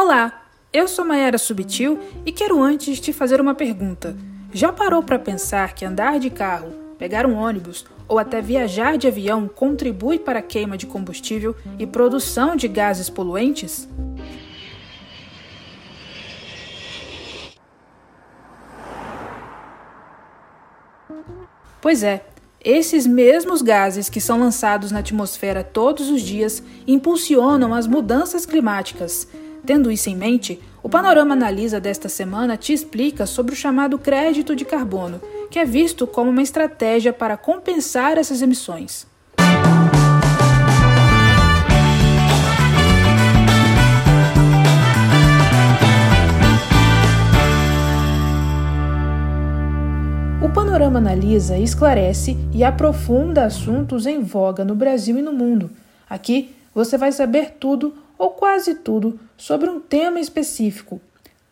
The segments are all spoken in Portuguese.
Olá, eu sou Mayara Subtil e quero antes te fazer uma pergunta. Já parou para pensar que andar de carro, pegar um ônibus ou até viajar de avião contribui para a queima de combustível e produção de gases poluentes? Pois é, esses mesmos gases que são lançados na atmosfera todos os dias impulsionam as mudanças climáticas Tendo isso em mente, o Panorama Analisa desta semana te explica sobre o chamado crédito de carbono, que é visto como uma estratégia para compensar essas emissões. O Panorama Analisa esclarece e aprofunda assuntos em voga no Brasil e no mundo. Aqui você vai saber tudo ou quase tudo sobre um tema específico.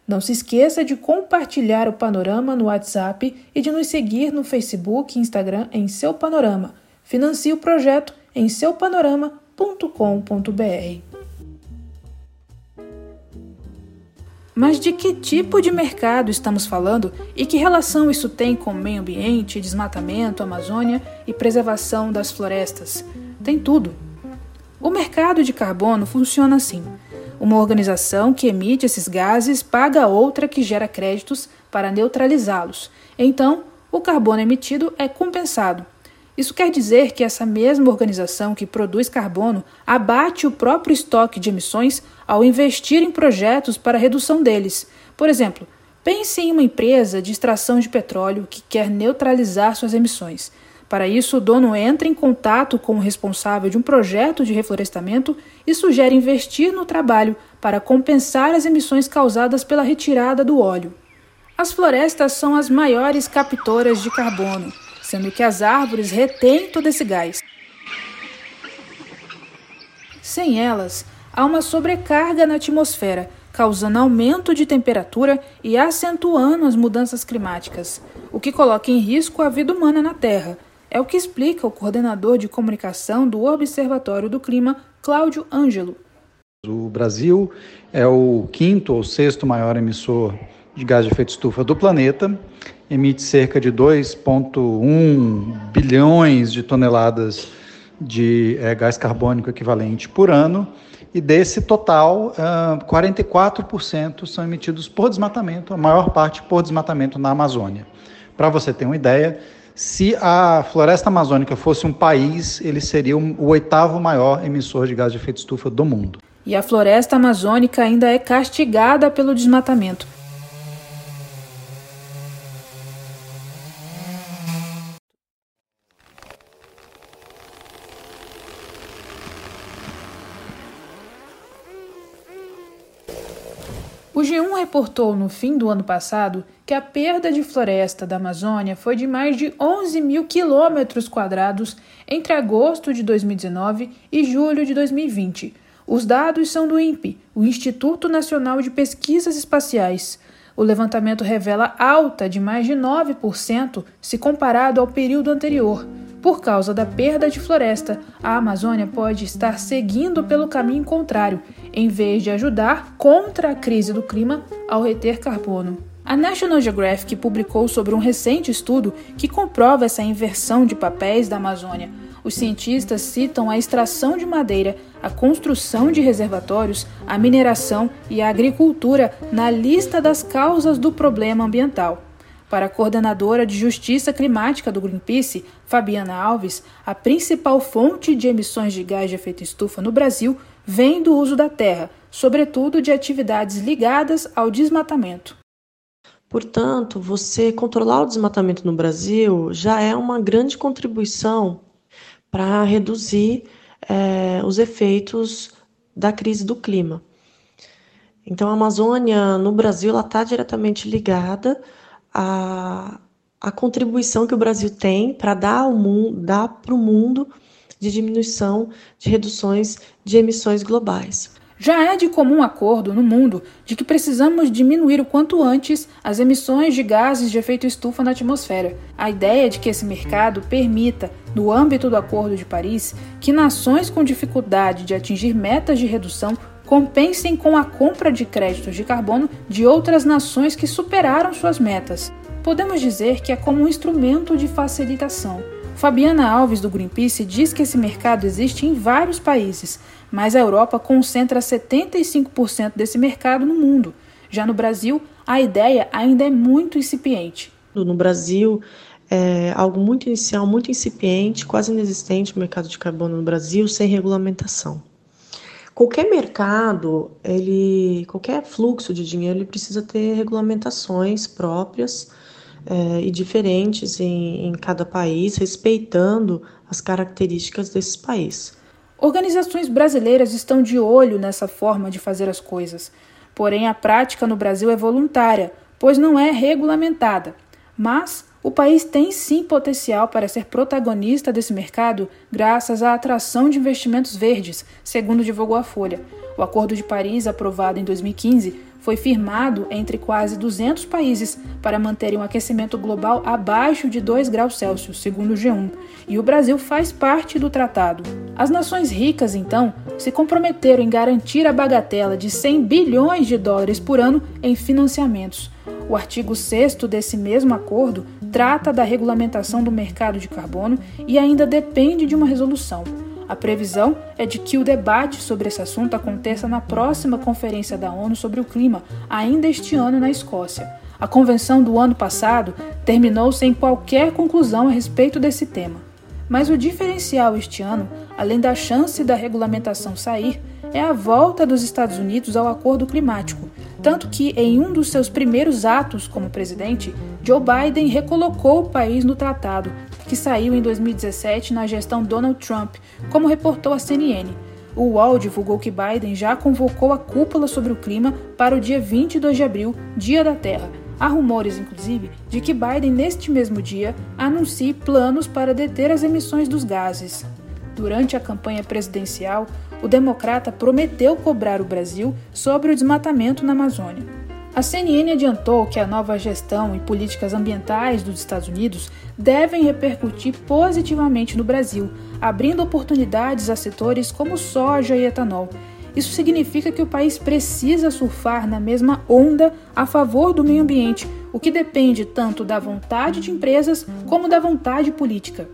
Não se esqueça de compartilhar o panorama no WhatsApp e de nos seguir no Facebook e Instagram em Seu Panorama. Financie o projeto em seupanorama.com.br. Mas de que tipo de mercado estamos falando e que relação isso tem com meio ambiente, desmatamento, Amazônia e preservação das florestas? Tem tudo. O mercado de carbono funciona assim: uma organização que emite esses gases paga a outra que gera créditos para neutralizá-los. Então, o carbono emitido é compensado. Isso quer dizer que essa mesma organização que produz carbono abate o próprio estoque de emissões ao investir em projetos para redução deles. Por exemplo, pense em uma empresa de extração de petróleo que quer neutralizar suas emissões. Para isso, o dono entra em contato com o responsável de um projeto de reflorestamento e sugere investir no trabalho para compensar as emissões causadas pela retirada do óleo. As florestas são as maiores captoras de carbono, sendo que as árvores retêm todo esse gás. Sem elas, há uma sobrecarga na atmosfera, causando aumento de temperatura e acentuando as mudanças climáticas, o que coloca em risco a vida humana na Terra é o que explica o coordenador de comunicação do Observatório do Clima, Cláudio Ângelo. O Brasil é o quinto ou sexto maior emissor de gás de efeito estufa do planeta, emite cerca de 2,1 bilhões de toneladas de é, gás carbônico equivalente por ano, e desse total, uh, 44% são emitidos por desmatamento, a maior parte por desmatamento na Amazônia. Para você ter uma ideia, se a floresta amazônica fosse um país, ele seria o oitavo maior emissor de gás de efeito estufa do mundo. E a floresta amazônica ainda é castigada pelo desmatamento. O G1 reportou no fim do ano passado que a perda de floresta da Amazônia foi de mais de 11 mil quilômetros quadrados entre agosto de 2019 e julho de 2020. Os dados são do INPE, o Instituto Nacional de Pesquisas Espaciais. O levantamento revela alta de mais de 9% se comparado ao período anterior. Por causa da perda de floresta, a Amazônia pode estar seguindo pelo caminho contrário, em vez de ajudar contra a crise do clima ao reter carbono. A National Geographic publicou sobre um recente estudo que comprova essa inversão de papéis da Amazônia. Os cientistas citam a extração de madeira, a construção de reservatórios, a mineração e a agricultura na lista das causas do problema ambiental. Para a coordenadora de Justiça Climática do Greenpeace, Fabiana Alves, a principal fonte de emissões de gás de efeito estufa no Brasil vem do uso da terra, sobretudo de atividades ligadas ao desmatamento. Portanto, você controlar o desmatamento no Brasil já é uma grande contribuição para reduzir é, os efeitos da crise do clima. Então, a Amazônia no Brasil está diretamente ligada a, a contribuição que o Brasil tem para dar ao mundo, dar para o mundo de diminuição de reduções de emissões globais. Já é de comum acordo no mundo de que precisamos diminuir o quanto antes as emissões de gases de efeito estufa na atmosfera. A ideia de que esse mercado permita, no âmbito do Acordo de Paris, que nações com dificuldade de atingir metas de redução compensem com a compra de créditos de carbono de outras nações que superaram suas metas. Podemos dizer que é como um instrumento de facilitação. Fabiana Alves, do Greenpeace, diz que esse mercado existe em vários países, mas a Europa concentra 75% desse mercado no mundo. Já no Brasil, a ideia ainda é muito incipiente. No Brasil, é algo muito inicial, muito incipiente, quase inexistente o mercado de carbono no Brasil, sem regulamentação. Qualquer mercado, ele, qualquer fluxo de dinheiro, ele precisa ter regulamentações próprias é, e diferentes em, em cada país, respeitando as características desses países. Organizações brasileiras estão de olho nessa forma de fazer as coisas. Porém, a prática no Brasil é voluntária, pois não é regulamentada. Mas o país tem sim potencial para ser protagonista desse mercado graças à atração de investimentos verdes, segundo divulgou a Folha. O Acordo de Paris, aprovado em 2015, foi firmado entre quase 200 países para manterem um aquecimento global abaixo de 2 graus Celsius, segundo o G1, e o Brasil faz parte do tratado. As nações ricas, então, se comprometeram em garantir a bagatela de 100 bilhões de dólares por ano em financiamentos. O artigo 6 desse mesmo acordo trata da regulamentação do mercado de carbono e ainda depende de uma resolução. A previsão é de que o debate sobre esse assunto aconteça na próxima Conferência da ONU sobre o Clima, ainda este ano na Escócia. A convenção do ano passado terminou sem qualquer conclusão a respeito desse tema. Mas o diferencial este ano, além da chance da regulamentação sair, é a volta dos Estados Unidos ao acordo climático, tanto que, em um dos seus primeiros atos como presidente, Joe Biden recolocou o país no tratado, que saiu em 2017 na gestão Donald Trump, como reportou a CNN. O UOL divulgou que Biden já convocou a cúpula sobre o clima para o dia 22 de abril, Dia da Terra. Há rumores, inclusive, de que Biden, neste mesmo dia, anuncie planos para deter as emissões dos gases. Durante a campanha presidencial, o democrata prometeu cobrar o Brasil sobre o desmatamento na Amazônia. A CNN adiantou que a nova gestão e políticas ambientais dos Estados Unidos devem repercutir positivamente no Brasil, abrindo oportunidades a setores como soja e etanol. Isso significa que o país precisa surfar na mesma onda a favor do meio ambiente, o que depende tanto da vontade de empresas como da vontade política.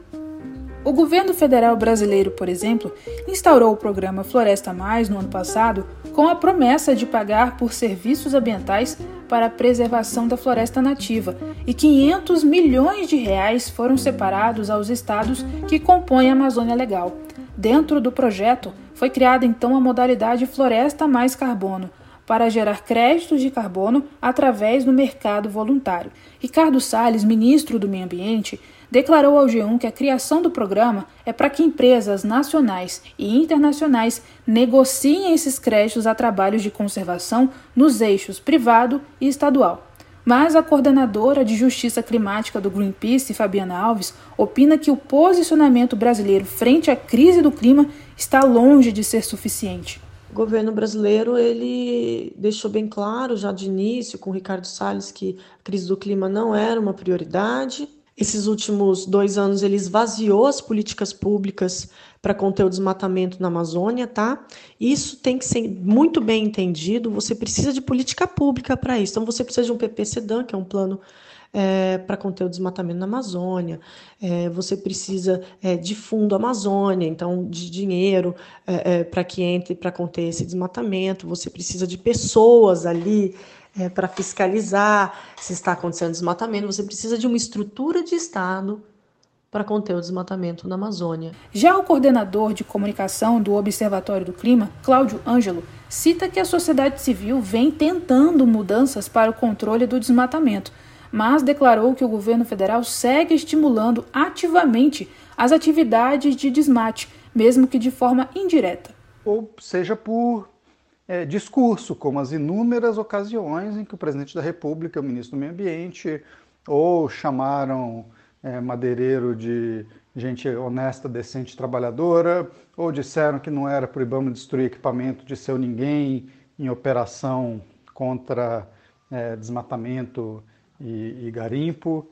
O governo federal brasileiro, por exemplo, instaurou o programa Floresta Mais no ano passado com a promessa de pagar por serviços ambientais para a preservação da floresta nativa e 500 milhões de reais foram separados aos estados que compõem a Amazônia Legal. Dentro do projeto, foi criada então a modalidade Floresta Mais Carbono, para gerar créditos de carbono através do mercado voluntário. Ricardo Salles, ministro do Meio Ambiente, declarou ao G1 que a criação do programa é para que empresas nacionais e internacionais negociem esses créditos a trabalhos de conservação nos eixos privado e estadual. Mas a coordenadora de Justiça Climática do Greenpeace, Fabiana Alves, opina que o posicionamento brasileiro frente à crise do clima está longe de ser suficiente. O governo brasileiro ele deixou bem claro já de início com Ricardo Salles que a crise do clima não era uma prioridade esses últimos dois anos ele esvaziou as políticas públicas para conter o desmatamento na Amazônia, tá? Isso tem que ser muito bem entendido. Você precisa de política pública para isso. Então você precisa de um PPCDAN, que é um plano é, para conter o desmatamento na Amazônia, é, você precisa é, de fundo Amazônia, então de dinheiro é, é, para que entre para conter esse desmatamento, você precisa de pessoas ali é, para fiscalizar se está acontecendo desmatamento, você precisa de uma estrutura de Estado para conter o desmatamento na Amazônia. Já o coordenador de comunicação do Observatório do Clima, Cláudio Ângelo, cita que a sociedade civil vem tentando mudanças para o controle do desmatamento, mas declarou que o governo federal segue estimulando ativamente as atividades de desmate, mesmo que de forma indireta. Ou seja, por é, discurso, como as inúmeras ocasiões em que o presidente da República, o ministro do Meio Ambiente, ou chamaram é, madeireiro de gente honesta, decente, trabalhadora, ou disseram que não era IBAMA destruir equipamento de seu ninguém em operação contra é, desmatamento e, e garimpo,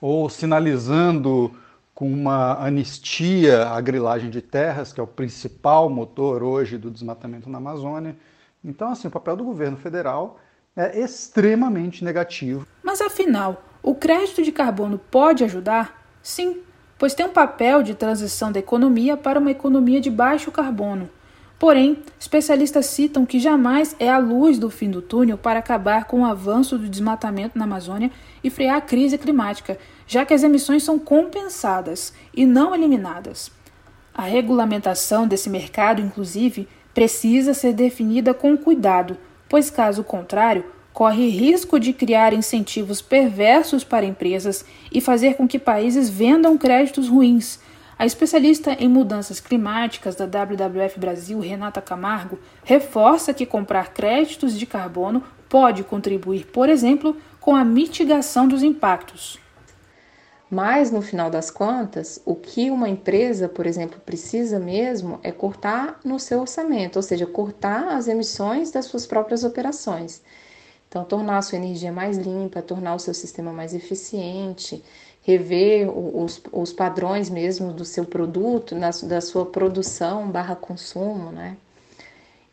ou sinalizando com uma anistia à grilagem de terras, que é o principal motor hoje do desmatamento na Amazônia, Então, assim, o papel do governo federal é extremamente negativo. Mas afinal, o crédito de carbono pode ajudar? Sim, pois tem um papel de transição da economia para uma economia de baixo carbono. Porém, especialistas citam que jamais é a luz do fim do túnel para acabar com o avanço do desmatamento na Amazônia e frear a crise climática, já que as emissões são compensadas e não eliminadas. A regulamentação desse mercado, inclusive, precisa ser definida com cuidado, pois, caso contrário, corre risco de criar incentivos perversos para empresas e fazer com que países vendam créditos ruins a especialista em mudanças climáticas da WWF Brasil, Renata Camargo, reforça que comprar créditos de carbono pode contribuir, por exemplo, com a mitigação dos impactos. Mas, no final das contas, o que uma empresa, por exemplo, precisa mesmo é cortar no seu orçamento, ou seja, cortar as emissões das suas próprias operações. Então, tornar a sua energia mais limpa, tornar o seu sistema mais eficiente, rever os, os padrões mesmo do seu produto, na, da sua produção barra consumo, né?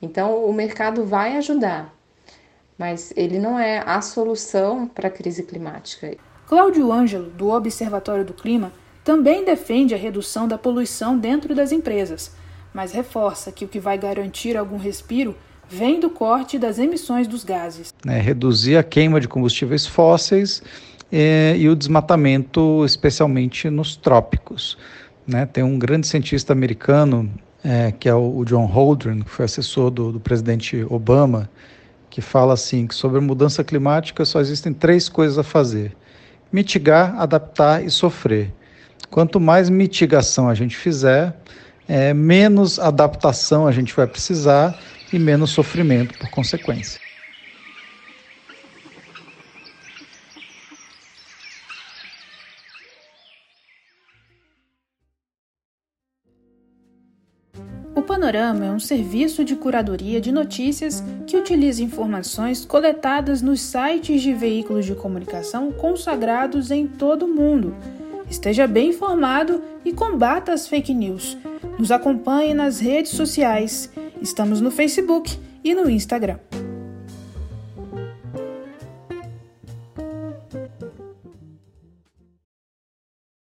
Então, o mercado vai ajudar, mas ele não é a solução para a crise climática. Cláudio Ângelo, do Observatório do Clima, também defende a redução da poluição dentro das empresas, mas reforça que o que vai garantir algum respiro vem do corte das emissões dos gases. É, reduzir a queima de combustíveis fósseis é, e o desmatamento, especialmente nos trópicos. Né? Tem um grande cientista americano, é, que é o, John Holdren, que foi assessor do, do presidente Obama, que fala assim que sobre a mudança climática só existem três coisas a fazer: mitigar, adaptar e sofrer. Quanto mais mitigação a gente fizer, é, menos adaptação a gente vai precisar e menos sofrimento por consequência. O Panorama é um serviço de curadoria de notícias que utiliza informações coletadas nos sites de veículos de comunicação consagrados em todo o mundo. Esteja bem informado e combata as fake news. Nos acompanhe nas redes sociais. Estamos no Facebook e no Instagram.